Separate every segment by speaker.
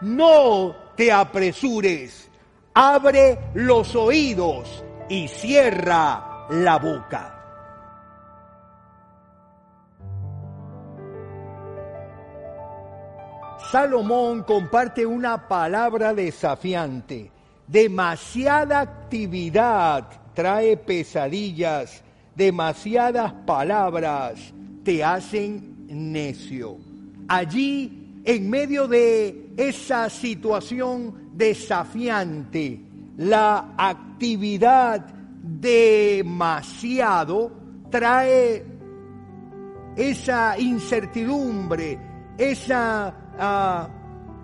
Speaker 1: No te apresures. Abre los oídos y cierra la boca. Salomón comparte una palabra desafiante. Demasiada actividad trae pesadillas, demasiadas palabras te hacen necio. Allí, en medio de esa situación desafiante, la actividad demasiado trae esa incertidumbre, esa ah,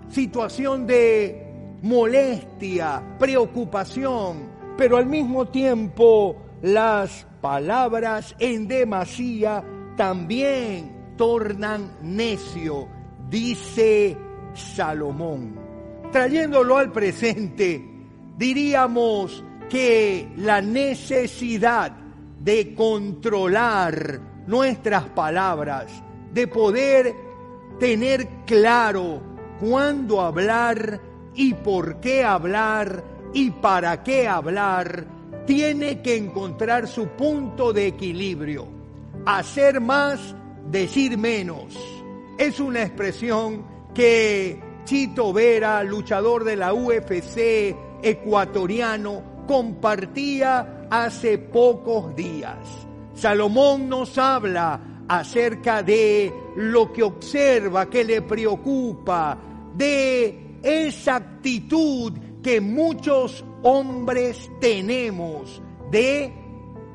Speaker 1: situación de molestia, preocupación, pero al mismo tiempo las palabras en demasía también tornan necio, dice Salomón. Trayéndolo al presente, diríamos que la necesidad de controlar nuestras palabras, de poder tener claro cuándo hablar y por qué hablar y para qué hablar, tiene que encontrar su punto de equilibrio. Hacer más, decir menos. Es una expresión que Chito Vera, luchador de la UFC ecuatoriano, compartía hace pocos días. Salomón nos habla acerca de lo que observa, que le preocupa, de esa actitud que muchos hombres tenemos de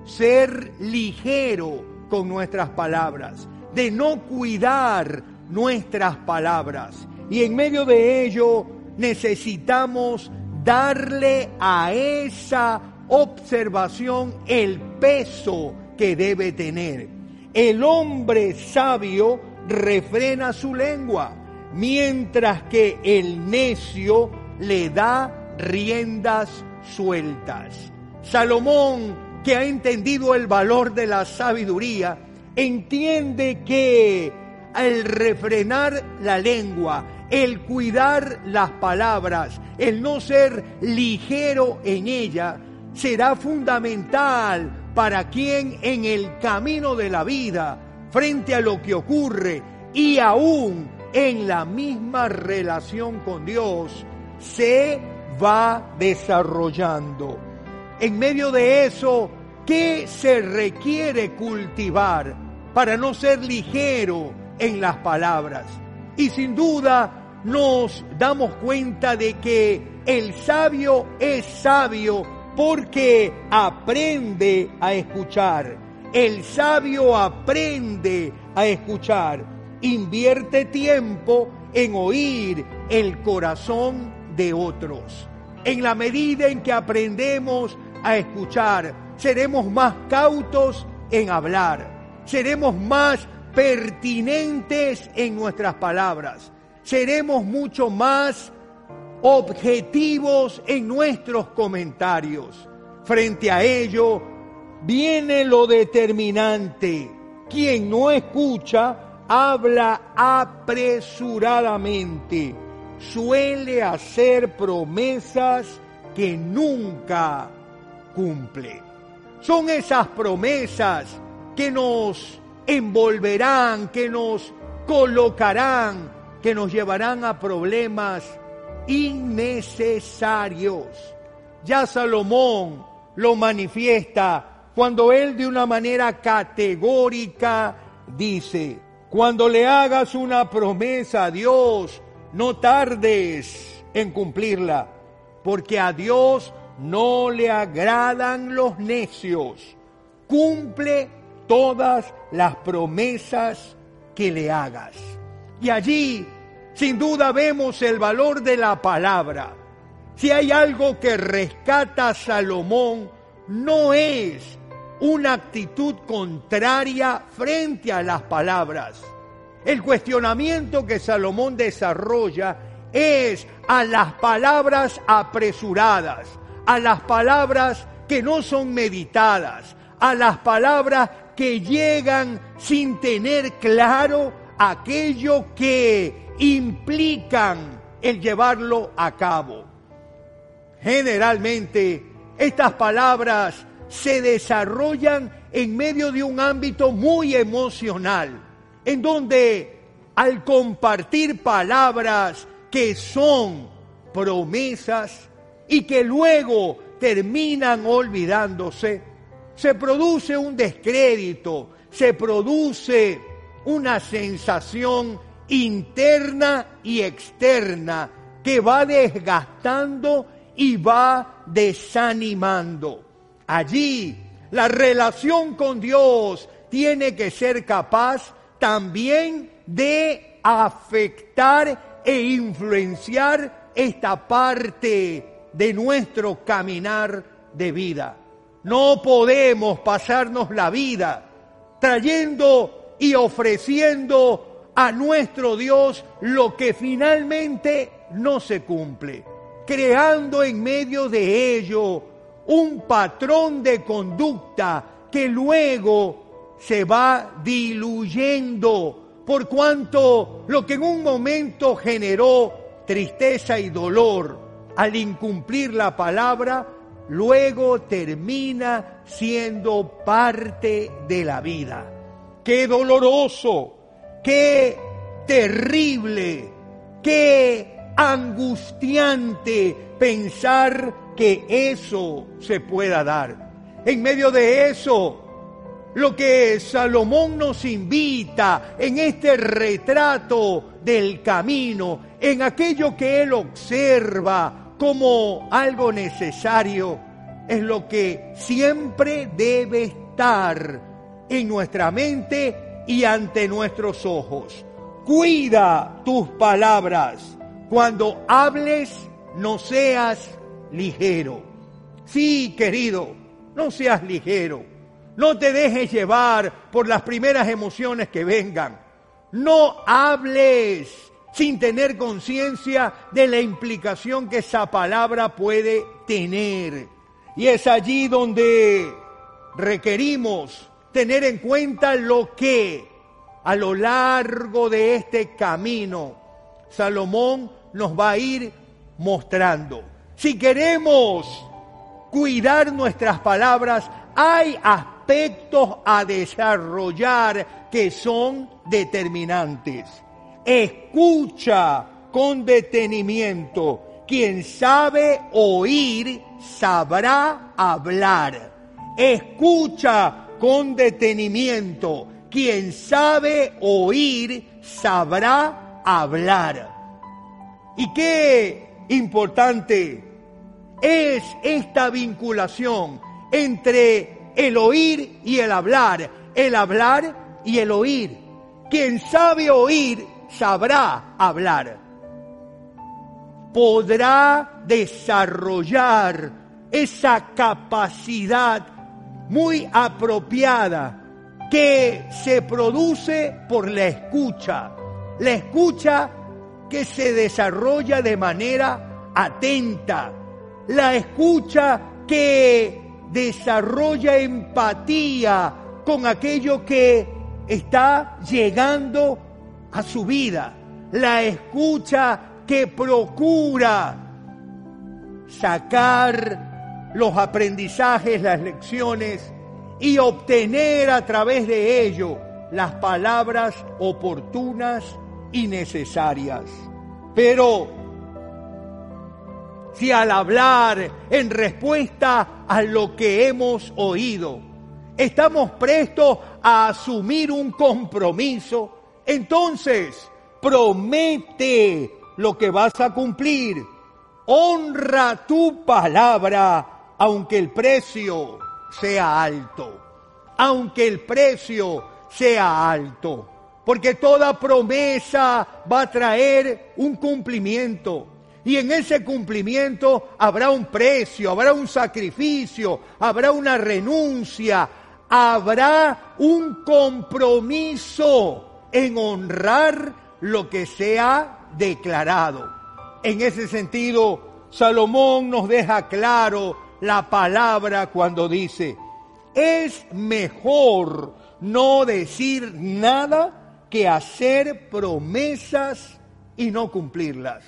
Speaker 1: ser ligero con nuestras palabras, de no cuidar nuestras palabras. Y en medio de ello necesitamos darle a esa observación el peso que debe tener. El hombre sabio refrena su lengua mientras que el necio le da riendas sueltas. Salomón, que ha entendido el valor de la sabiduría, entiende que el refrenar la lengua, el cuidar las palabras, el no ser ligero en ella, será fundamental para quien en el camino de la vida, frente a lo que ocurre y aún en la misma relación con Dios se va desarrollando. En medio de eso, ¿qué se requiere cultivar para no ser ligero en las palabras? Y sin duda nos damos cuenta de que el sabio es sabio porque aprende a escuchar. El sabio aprende a escuchar invierte tiempo en oír el corazón de otros. En la medida en que aprendemos a escuchar, seremos más cautos en hablar, seremos más pertinentes en nuestras palabras, seremos mucho más objetivos en nuestros comentarios. Frente a ello, viene lo determinante. Quien no escucha habla apresuradamente, suele hacer promesas que nunca cumple. Son esas promesas que nos envolverán, que nos colocarán, que nos llevarán a problemas innecesarios. Ya Salomón lo manifiesta cuando él de una manera categórica dice, cuando le hagas una promesa a Dios, no tardes en cumplirla, porque a Dios no le agradan los necios. Cumple todas las promesas que le hagas. Y allí Sin duda vemos el valor de la palabra. Si hay algo que rescata a Salomón, no es una actitud contraria frente a las palabras. El cuestionamiento que Salomón desarrolla es a las palabras apresuradas, a las palabras que no son meditadas, a las palabras que llegan sin tener claro aquello que implican el llevarlo a cabo. Generalmente estas palabras se desarrollan en medio de un ámbito muy emocional, en donde al compartir palabras que son promesas y que luego terminan olvidándose, se produce un descrédito, se produce una sensación interna y externa que va desgastando y va desanimando. Allí la relación con Dios tiene que ser capaz también de afectar e influenciar esta parte de nuestro caminar de vida. No podemos pasarnos la vida trayendo y ofreciendo a nuestro Dios lo que finalmente no se cumple creando en medio de ello un patrón de conducta que luego se va diluyendo, por cuanto lo que en un momento generó tristeza y dolor al incumplir la palabra, luego termina siendo parte de la vida. Qué doloroso, qué terrible, qué angustiante pensar que eso se pueda dar. En medio de eso, lo que Salomón nos invita en este retrato del camino, en aquello que él observa como algo necesario, es lo que siempre debe estar en nuestra mente y ante nuestros ojos. Cuida tus palabras cuando hables, no seas ligero. Sí, querido, no seas ligero. No te dejes llevar por las primeras emociones que vengan. No hables sin tener conciencia de la implicación que esa palabra puede tener. Y es allí donde requerimos tener en cuenta lo que a lo largo de este camino Salomón nos va a ir mostrando. Si queremos cuidar nuestras palabras, hay aspectos a desarrollar que son determinantes. Escucha con detenimiento. Quien sabe oír, sabrá hablar. Escucha con detenimiento. Quien sabe oír, sabrá hablar. Y qué importante es esta vinculación entre el oír y el hablar, el hablar y el oír. Quien sabe oír sabrá hablar. Podrá desarrollar esa capacidad muy apropiada que se produce por la escucha. La escucha que se desarrolla de manera atenta, la escucha que desarrolla empatía con aquello que está llegando a su vida, la escucha que procura sacar los aprendizajes, las lecciones y obtener a través de ello las palabras oportunas y necesarias. Pero si al hablar en respuesta a lo que hemos oído, estamos prestos a asumir un compromiso, entonces promete lo que vas a cumplir. Honra tu palabra, aunque el precio sea alto. Aunque el precio sea alto. porque toda promesa va a traer un cumplimiento. Y en ese cumplimiento habrá un precio, habrá un sacrificio, habrá una renuncia, habrá un compromiso en honrar lo que se ha declarado. En ese sentido, Salomón nos deja claro la palabra cuando dice, es mejor no decir nada que hacer promesas y no cumplirlas.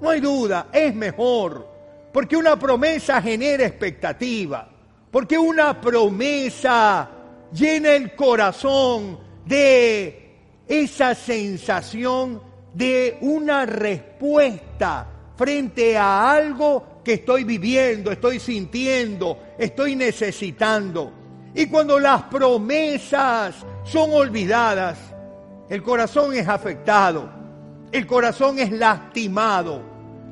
Speaker 1: No hay duda, es mejor, porque una promesa genera expectativa, porque una promesa llena el corazón de esa sensación de una respuesta frente a algo que estoy viviendo, estoy sintiendo, estoy necesitando. Y cuando las promesas son olvidadas, el corazón es afectado, el corazón es lastimado,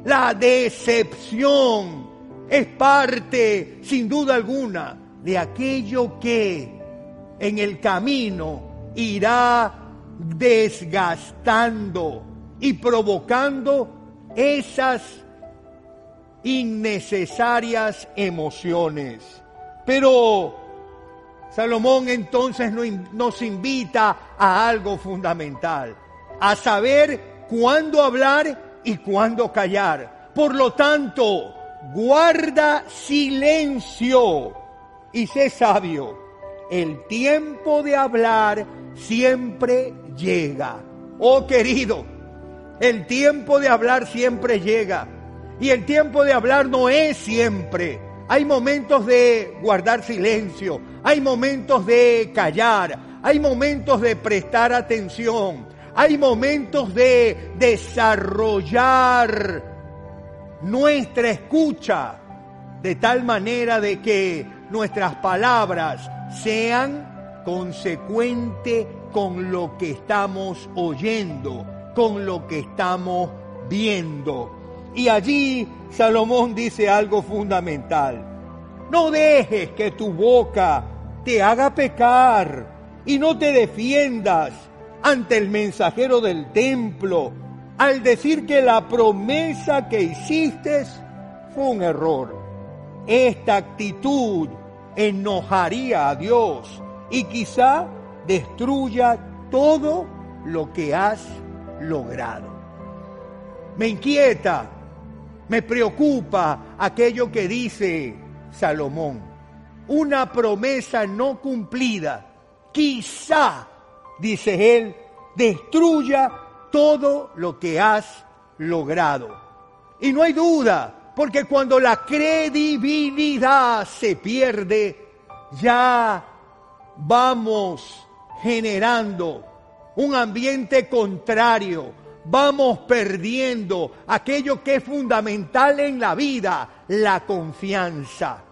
Speaker 1: la decepción es parte, sin duda alguna, de aquello que en el camino irá desgastando y provocando esas innecesarias emociones. Pero Salomón entonces nos invita a algo fundamental, a saber cuándo hablar y cuándo callar. Por lo tanto, guarda silencio y sé sabio. El tiempo de hablar siempre llega. Oh querido, el tiempo de hablar siempre llega. Y el tiempo de hablar no es siempre. Hay momentos de guardar silencio, hay momentos de callar, hay momentos de prestar atención, hay momentos de desarrollar nuestra escucha de tal manera de que nuestras palabras sean consecuentes con lo que estamos oyendo con lo que estamos viendo. Y allí Salomón dice algo fundamental. No dejes que tu boca te haga pecar y no te defiendas ante el mensajero del templo al decir que la promesa que hiciste fue un error. Esta actitud enojaría a Dios y quizá destruya todo lo que has logrado. Me inquieta, me preocupa aquello que dice Salomón. Una promesa no cumplida, quizá, dice él, destruya todo lo que has logrado. Y no hay duda, porque cuando la credibilidad se pierde, ya vamos generando un ambiente contrario, vamos perdiendo aquello que es fundamental en la vida, la confianza.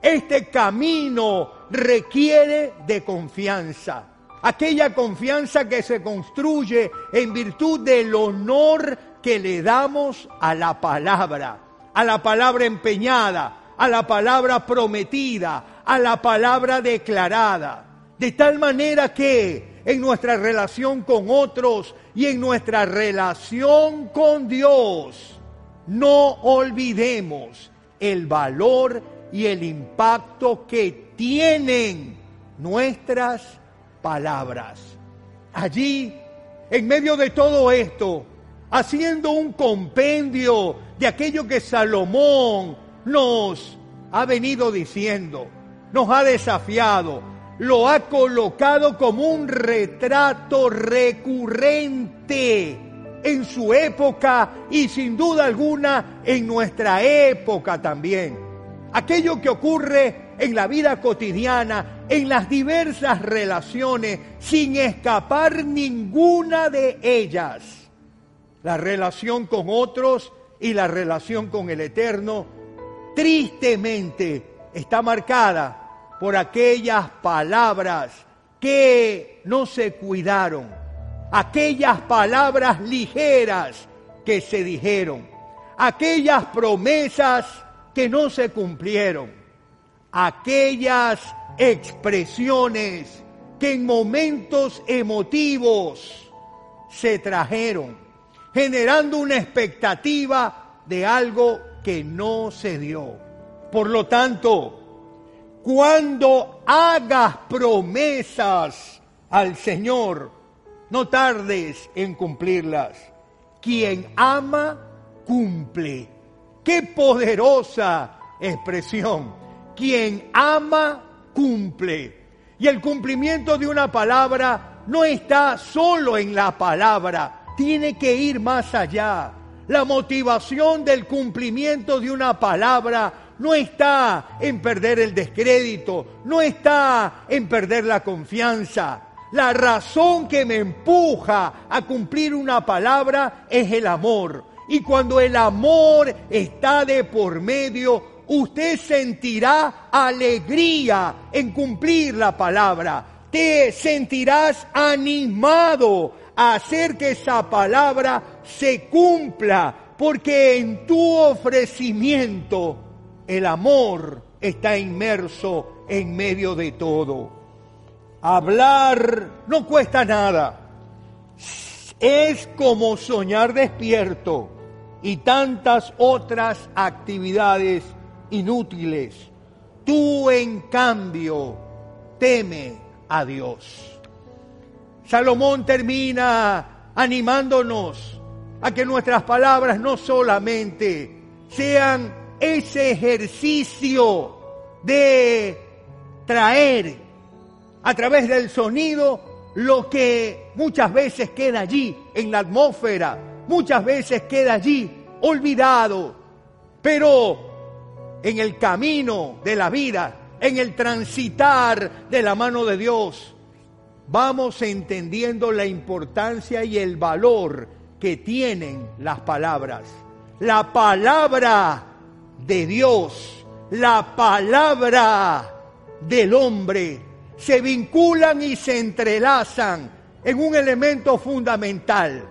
Speaker 1: Este camino requiere de confianza. Aquella confianza que se construye en virtud del honor que le damos a la palabra, a la palabra empeñada, a la palabra prometida, a la palabra declarada. De tal manera que en nuestra relación con otros y en nuestra relación con Dios, no olvidemos el valor y el impacto que tienen nuestras palabras. Allí, en medio de todo esto, haciendo un compendio de aquello que Salomón nos ha venido diciendo, nos ha desafiado, lo ha colocado como un retrato recurrente en su época y sin duda alguna en nuestra época también. Aquello que ocurre en la vida cotidiana, en las diversas relaciones, sin escapar ninguna de ellas. La relación con otros y la relación con el Eterno, tristemente está marcada por aquellas palabras que no se cuidaron, aquellas palabras ligeras que se dijeron, aquellas promesas que no se cumplieron, aquellas expresiones que en momentos emotivos se trajeron, generando una expectativa de algo que no se dio. Por lo tanto, cuando hagas promesas al Señor, no tardes en cumplirlas. Quien ama, cumple. Qué poderosa expresión. Quien ama, cumple. Y el cumplimiento de una palabra no está solo en la palabra, tiene que ir más allá. La motivación del cumplimiento de una palabra no está en perder el descrédito, no está en perder la confianza. La razón que me empuja a cumplir una palabra es el amor. Y cuando el amor está de por medio, usted sentirá alegría en cumplir la palabra. Te sentirás animado a hacer que esa palabra se cumpla, porque en tu ofrecimiento el amor está inmerso en medio de todo. Hablar no cuesta nada. Es como soñar despierto y tantas otras actividades inútiles. Tú, en cambio, teme a Dios. Salomón termina animándonos a que nuestras palabras no solamente sean ese ejercicio de traer a través del sonido lo que muchas veces queda allí en la atmósfera, muchas veces queda allí olvidado, pero en el camino de la vida, en el transitar de la mano de Dios, vamos entendiendo la importancia y el valor que tienen las palabras. La palabra de Dios, la palabra del hombre, se vinculan y se entrelazan en un elemento fundamental.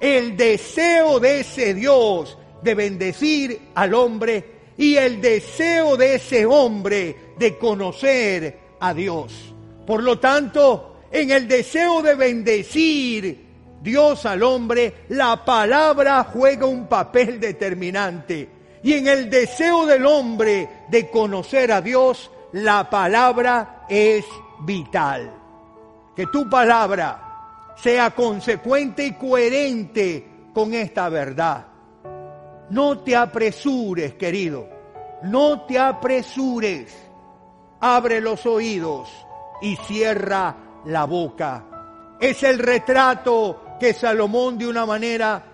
Speaker 1: El deseo de ese Dios de bendecir al hombre y el deseo de ese hombre de conocer a Dios. Por lo tanto, en el deseo de bendecir Dios al hombre, la palabra juega un papel determinante. Y en el deseo del hombre de conocer a Dios, la palabra es vital. Que tu palabra sea consecuente y coherente con esta verdad. No te apresures, querido. No te apresures. Abre los oídos y cierra la boca. Es el retrato que Salomón de una manera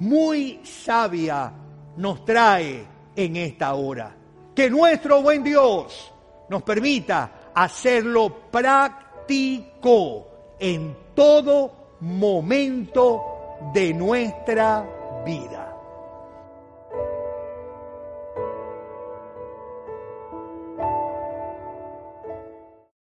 Speaker 1: muy sabia nos trae en esta hora. Que nuestro buen Dios nos permita hacerlo práctico en todo momento de nuestra vida.